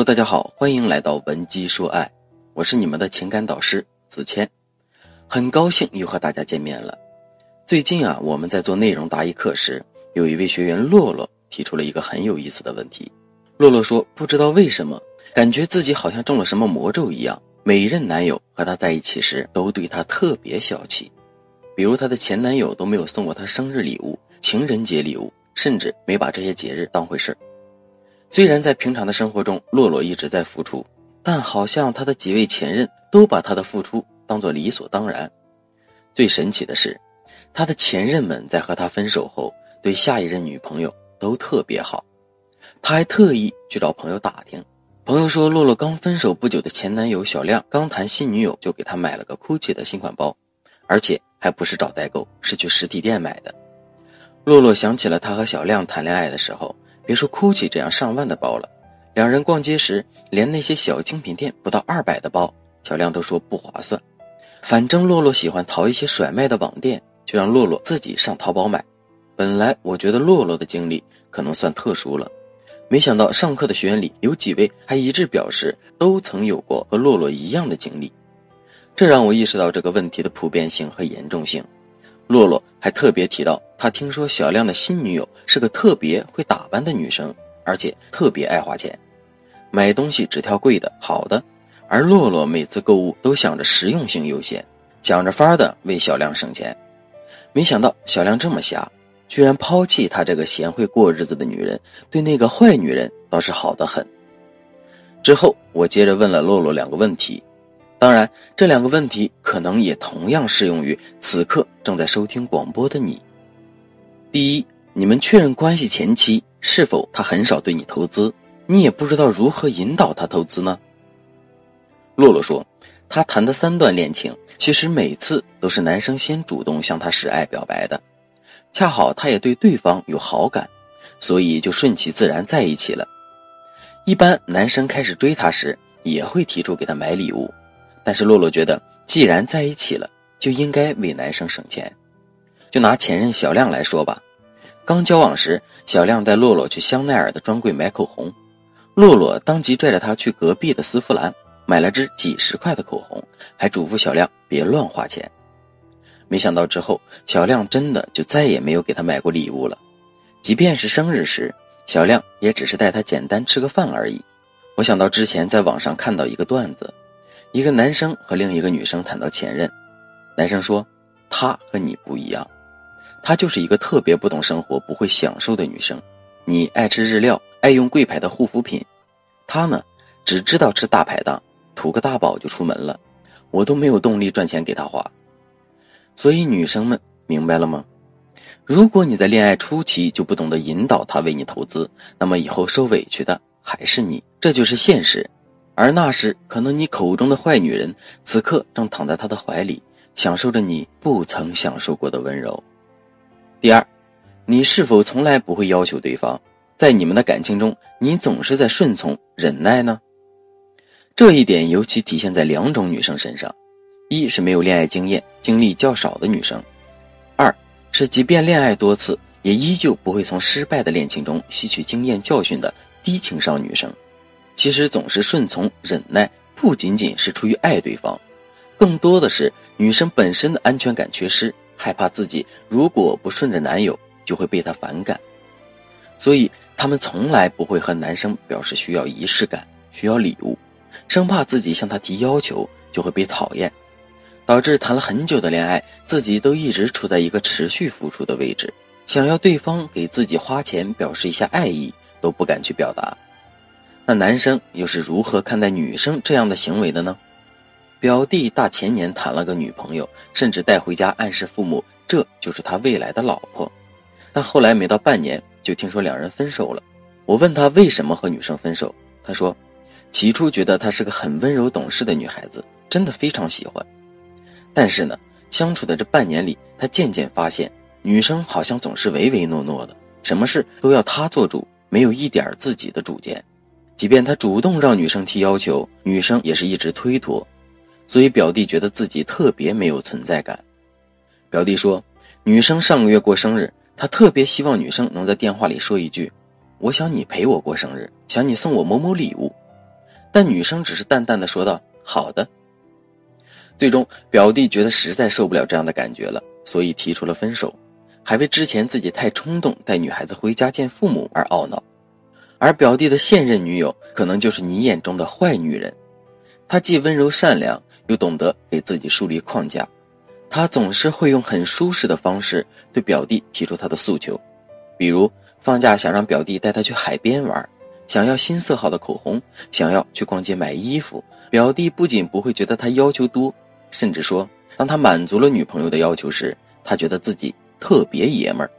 Hello，大家好，欢迎来到文姬说爱，我是你们的情感导师子谦，很高兴又和大家见面了。最近啊，我们在做内容答疑课时，有一位学员洛洛提出了一个很有意思的问题。洛洛说，不知道为什么，感觉自己好像中了什么魔咒一样，每任男友和她在一起时都对她特别小气，比如她的前男友都没有送过她生日礼物、情人节礼物，甚至没把这些节日当回事儿。虽然在平常的生活中，洛洛一直在付出，但好像她的几位前任都把她的付出当做理所当然。最神奇的是，她的前任们在和她分手后，对下一任女朋友都特别好。她还特意去找朋友打听，朋友说，洛洛刚分手不久的前男友小亮刚谈新女友，就给她买了个 GUCCI 的新款包，而且还不是找代购，是去实体店买的。洛洛想起了她和小亮谈恋爱的时候。别说 GUCCI 这样上万的包了，两人逛街时，连那些小精品店不到二百的包，小亮都说不划算。反正洛洛喜欢淘一些甩卖的网店，就让洛洛自己上淘宝买。本来我觉得洛洛的经历可能算特殊了，没想到上课的学员里有几位还一致表示都曾有过和洛洛一样的经历，这让我意识到这个问题的普遍性和严重性。洛洛还特别提到，他听说小亮的新女友是个特别会打扮的女生，而且特别爱花钱，买东西只挑贵的、好的。而洛洛每次购物都想着实用性优先，想着法儿的为小亮省钱。没想到小亮这么瞎，居然抛弃他这个贤惠过日子的女人，对那个坏女人倒是好的很。之后，我接着问了洛洛两个问题。当然，这两个问题可能也同样适用于此刻正在收听广播的你。第一，你们确认关系前期是否他很少对你投资，你也不知道如何引导他投资呢？洛洛说，他谈的三段恋情，其实每次都是男生先主动向他示爱表白的，恰好他也对对方有好感，所以就顺其自然在一起了。一般男生开始追她时，也会提出给她买礼物。但是洛洛觉得，既然在一起了，就应该为男生省钱。就拿前任小亮来说吧，刚交往时，小亮带洛洛去香奈儿的专柜买口红，洛洛当即拽着他去隔壁的丝芙兰买了支几十块的口红，还嘱咐小亮别乱花钱。没想到之后，小亮真的就再也没有给他买过礼物了，即便是生日时，小亮也只是带他简单吃个饭而已。我想到之前在网上看到一个段子。一个男生和另一个女生谈到前任，男生说：“她和你不一样，她就是一个特别不懂生活、不会享受的女生。你爱吃日料，爱用贵牌的护肤品，她呢，只知道吃大排档，图个大饱就出门了。我都没有动力赚钱给她花。所以女生们明白了吗？如果你在恋爱初期就不懂得引导他为你投资，那么以后受委屈的还是你，这就是现实。”而那时，可能你口中的坏女人，此刻正躺在他的怀里，享受着你不曾享受过的温柔。第二，你是否从来不会要求对方，在你们的感情中，你总是在顺从忍耐呢？这一点尤其体现在两种女生身上：一是没有恋爱经验、经历较少的女生；二是即便恋爱多次，也依旧不会从失败的恋情中吸取经验教训的低情商女生。其实总是顺从忍耐，不仅仅是出于爱对方，更多的是女生本身的安全感缺失，害怕自己如果不顺着男友就会被他反感，所以她们从来不会和男生表示需要仪式感、需要礼物，生怕自己向他提要求就会被讨厌，导致谈了很久的恋爱，自己都一直处在一个持续付出的位置，想要对方给自己花钱表示一下爱意都不敢去表达。那男生又是如何看待女生这样的行为的呢？表弟大前年谈了个女朋友，甚至带回家暗示父母这就是他未来的老婆。但后来没到半年，就听说两人分手了。我问他为什么和女生分手，他说，起初觉得她是个很温柔懂事的女孩子，真的非常喜欢。但是呢，相处的这半年里，他渐渐发现女生好像总是唯唯诺诺的，什么事都要他做主，没有一点自己的主见。即便他主动让女生提要求，女生也是一直推脱，所以表弟觉得自己特别没有存在感。表弟说，女生上个月过生日，他特别希望女生能在电话里说一句：“我想你陪我过生日，想你送我某某礼物。”但女生只是淡淡的说道：“好的。”最终，表弟觉得实在受不了这样的感觉了，所以提出了分手，还为之前自己太冲动带女孩子回家见父母而懊恼。而表弟的现任女友可能就是你眼中的坏女人，她既温柔善良，又懂得给自己树立框架。她总是会用很舒适的方式对表弟提出她的诉求，比如放假想让表弟带她去海边玩，想要新色号的口红，想要去逛街买衣服。表弟不仅不会觉得他要求多，甚至说，当他满足了女朋友的要求时，他觉得自己特别爷们儿。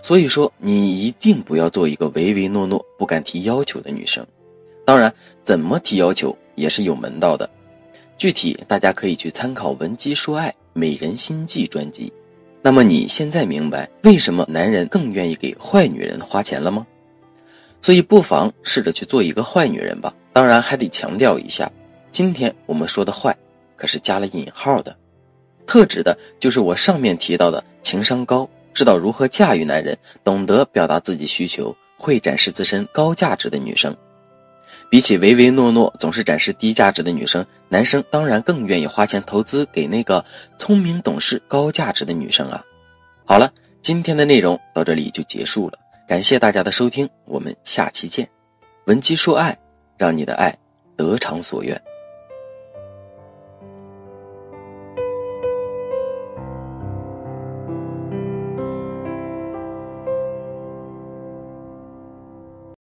所以说，你一定不要做一个唯唯诺诺、不敢提要求的女生。当然，怎么提要求也是有门道的。具体大家可以去参考《闻鸡说爱美人心计》专辑。那么你现在明白为什么男人更愿意给坏女人花钱了吗？所以不妨试着去做一个坏女人吧。当然，还得强调一下，今天我们说的坏，可是加了引号的，特指的就是我上面提到的情商高。知道如何驾驭男人，懂得表达自己需求，会展示自身高价值的女生，比起唯唯诺诺、总是展示低价值的女生，男生当然更愿意花钱投资给那个聪明懂事、高价值的女生啊！好了，今天的内容到这里就结束了，感谢大家的收听，我们下期见。文姬说爱，让你的爱得偿所愿。